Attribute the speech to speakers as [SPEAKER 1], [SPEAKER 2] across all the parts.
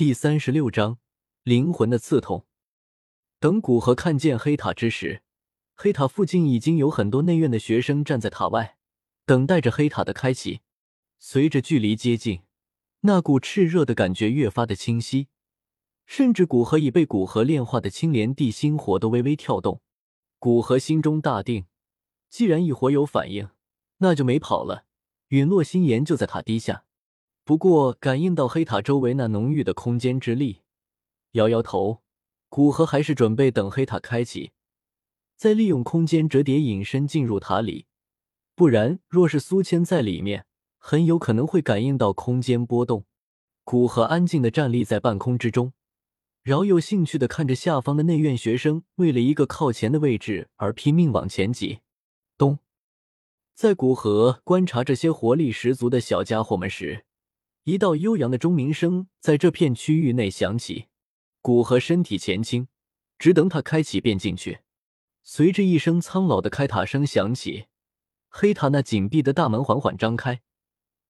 [SPEAKER 1] 第三十六章灵魂的刺痛。等古河看见黑塔之时，黑塔附近已经有很多内院的学生站在塔外，等待着黑塔的开启。随着距离接近，那股炽热的感觉越发的清晰，甚至古河已被古河炼化的青莲地心火都微微跳动。古河心中大定，既然一火有反应，那就没跑了。陨落心炎就在塔底下。不过，感应到黑塔周围那浓郁的空间之力，摇摇头，古河还是准备等黑塔开启，再利用空间折叠隐身进入塔里。不然，若是苏谦在里面，很有可能会感应到空间波动。古河安静的站立在半空之中，饶有兴趣的看着下方的内院学生为了一个靠前的位置而拼命往前挤。咚！在古河观察这些活力十足的小家伙们时，一道悠扬的钟鸣声在这片区域内响起，古河身体前倾，只等他开启便进去。随着一声苍老的开塔声响起，黑塔那紧闭的大门缓缓张开，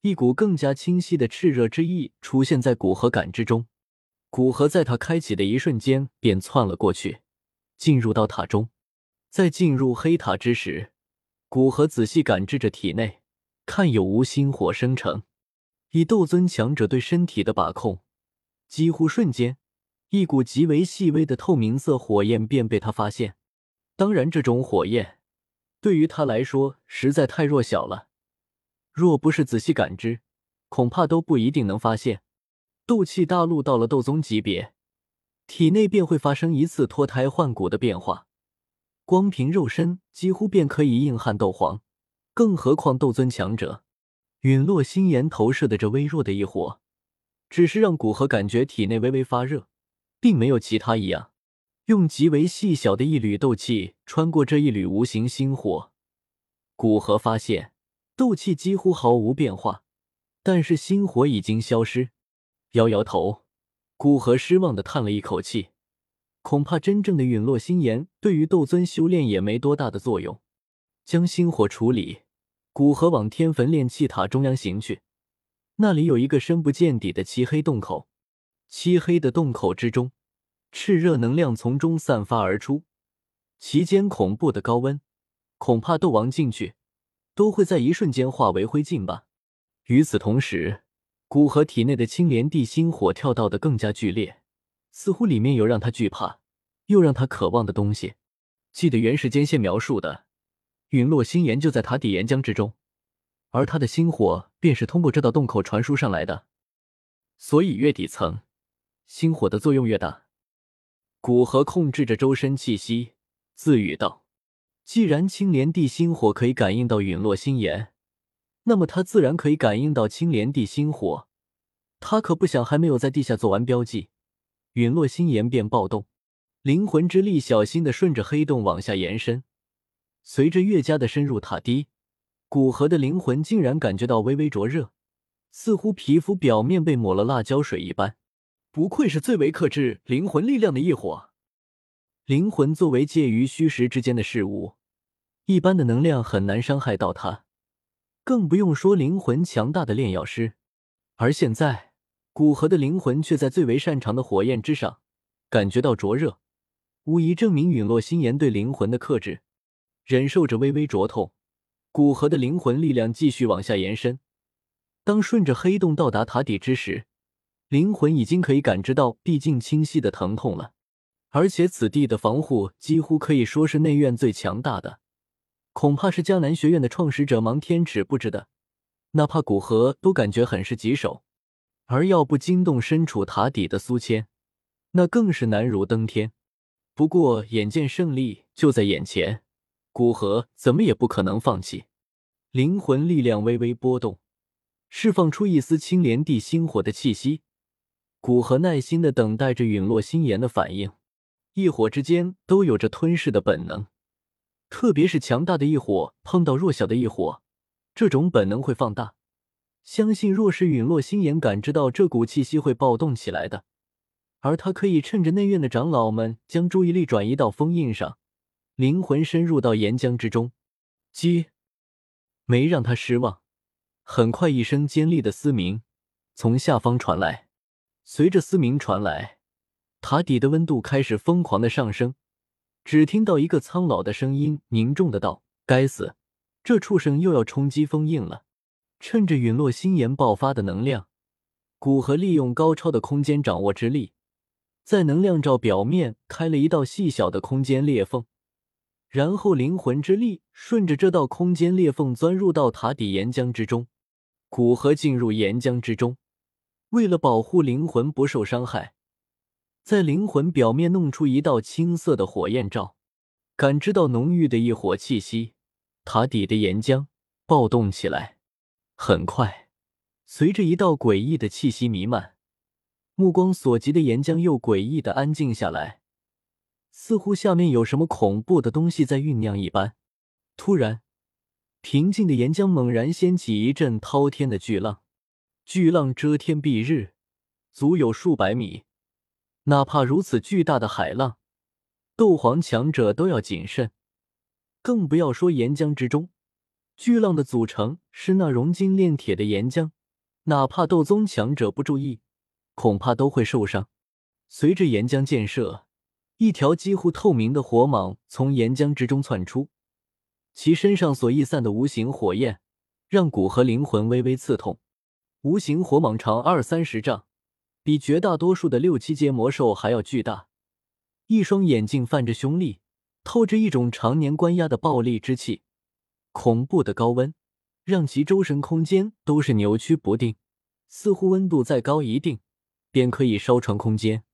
[SPEAKER 1] 一股更加清晰的炽热之意出现在古河感知中。古河在他开启的一瞬间便窜了过去，进入到塔中。在进入黑塔之时，古河仔细感知着体内，看有无心火生成。以斗尊强者对身体的把控，几乎瞬间，一股极为细微的透明色火焰便被他发现。当然，这种火焰对于他来说实在太弱小了，若不是仔细感知，恐怕都不一定能发现。斗气大陆到了斗宗级别，体内便会发生一次脱胎换骨的变化，光凭肉身几乎便可以硬汉斗皇，更何况斗尊强者。陨落心炎投射的这微弱的一火，只是让古河感觉体内微微发热，并没有其他异样。用极为细小的一缕斗气穿过这一缕无形心火，古河发现斗气几乎毫无变化，但是心火已经消失。摇摇头，古河失望的叹了一口气，恐怕真正的陨落心炎对于斗尊修炼也没多大的作用。将心火处理。古河往天坟炼气塔中央行去，那里有一个深不见底的漆黑洞口。漆黑的洞口之中，炽热能量从中散发而出，其间恐怖的高温，恐怕斗王进去都会在一瞬间化为灰烬吧。与此同时，古河体内的青莲地心火跳到的更加剧烈，似乎里面有让他惧怕又让他渴望的东西。记得原时间线描述的。陨落心炎就在塔底岩浆之中，而他的心火便是通过这道洞口传输上来的，所以越底层，心火的作用越大。古河控制着周身气息，自语道：“既然青莲地心火可以感应到陨落心炎，那么他自然可以感应到青莲地心火。他可不想还没有在地下做完标记，陨落心炎便暴动。灵魂之力小心的顺着黑洞往下延伸。”随着越加的深入塔底，古河的灵魂竟然感觉到微微灼热，似乎皮肤表面被抹了辣椒水一般。不愧是最为克制灵魂力量的异火。灵魂作为介于虚实之间的事物，一般的能量很难伤害到它，更不用说灵魂强大的炼药师。而现在，古河的灵魂却在最为擅长的火焰之上感觉到灼热，无疑证明陨落心炎对灵魂的克制。忍受着微微灼痛，古河的灵魂力量继续往下延伸。当顺着黑洞到达塔底之时，灵魂已经可以感知到毕竟清晰的疼痛了。而且此地的防护几乎可以说是内院最强大的，恐怕是江南学院的创始者芒天尺布置的。哪怕古河都感觉很是棘手。而要不惊动身处塔底的苏谦，那更是难如登天。不过眼见胜利就在眼前。古河怎么也不可能放弃，灵魂力量微微波动，释放出一丝青莲地心火的气息。古河耐心的等待着陨落心炎的反应。异火之间都有着吞噬的本能，特别是强大的异火碰到弱小的异火，这种本能会放大。相信若是陨落心炎感知到这股气息会暴动起来的，而他可以趁着内院的长老们将注意力转移到封印上。灵魂深入到岩浆之中，鸡没让他失望。很快，一声尖利的嘶鸣从下方传来，随着嘶鸣传来，塔底的温度开始疯狂的上升。只听到一个苍老的声音凝重的道：“该死，这畜生又要冲击封印了！”趁着陨落星岩爆发的能量，古河利用高超的空间掌握之力，在能量罩表面开了一道细小的空间裂缝，然后灵魂之力顺着这道空间裂缝钻入到塔底岩浆之中。古河进入岩浆之中。为了保护灵魂不受伤害，在灵魂表面弄出一道青色的火焰罩，感知到浓郁的异火气息，塔底的岩浆暴动起来。很快，随着一道诡异的气息弥漫，目光所及的岩浆又诡异的安静下来，似乎下面有什么恐怖的东西在酝酿一般。突然，平静的岩浆猛然掀起一阵滔天的巨浪。巨浪遮天蔽日，足有数百米。哪怕如此巨大的海浪，斗皇强者都要谨慎，更不要说岩浆之中。巨浪的组成是那熔金炼铁的岩浆，哪怕斗宗强者不注意，恐怕都会受伤。随着岩浆溅射，一条几乎透明的火蟒从岩浆之中窜出，其身上所溢散的无形火焰，让骨和灵魂微微刺痛。无形火蟒长二三十丈，比绝大多数的六七阶魔兽还要巨大。一双眼睛泛着凶厉，透着一种常年关押的暴戾之气。恐怖的高温让其周身空间都是扭曲不定，似乎温度再高一定，便可以烧穿空间。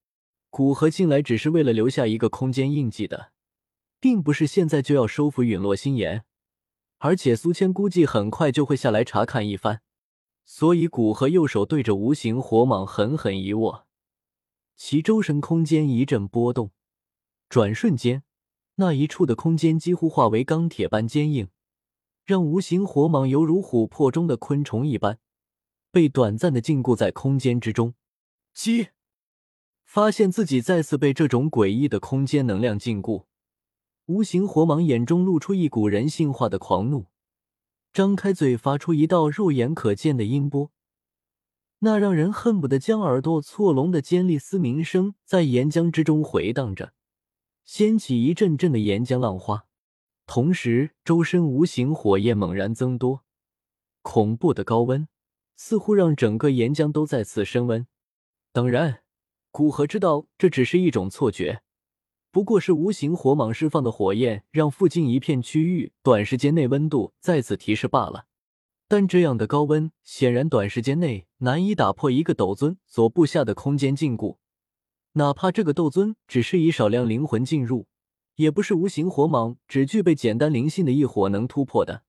[SPEAKER 1] 古河进来只是为了留下一个空间印记的，并不是现在就要收服陨落心炎。而且苏谦估计很快就会下来查看一番。所以，古河右手对着无形火蟒狠狠一握，其周身空间一阵波动，转瞬间，那一处的空间几乎化为钢铁般坚硬，让无形火蟒犹如琥珀中的昆虫一般，被短暂的禁锢在空间之中。七，发现自己再次被这种诡异的空间能量禁锢，无形火蟒眼中露出一股人性化的狂怒。张开嘴，发出一道肉眼可见的音波，那让人恨不得将耳朵错聋的尖利嘶鸣声在岩浆之中回荡着，掀起一阵阵的岩浆浪花。同时，周身无形火焰猛然增多，恐怖的高温似乎让整个岩浆都再次升温。当然，古河知道这只是一种错觉。不过是无形火蟒释放的火焰，让附近一片区域短时间内温度再次提示罢了。但这样的高温显然短时间内难以打破一个斗尊所布下的空间禁锢，哪怕这个斗尊只是以少量灵魂进入，也不是无形火蟒只具备简单灵性的异火能突破的。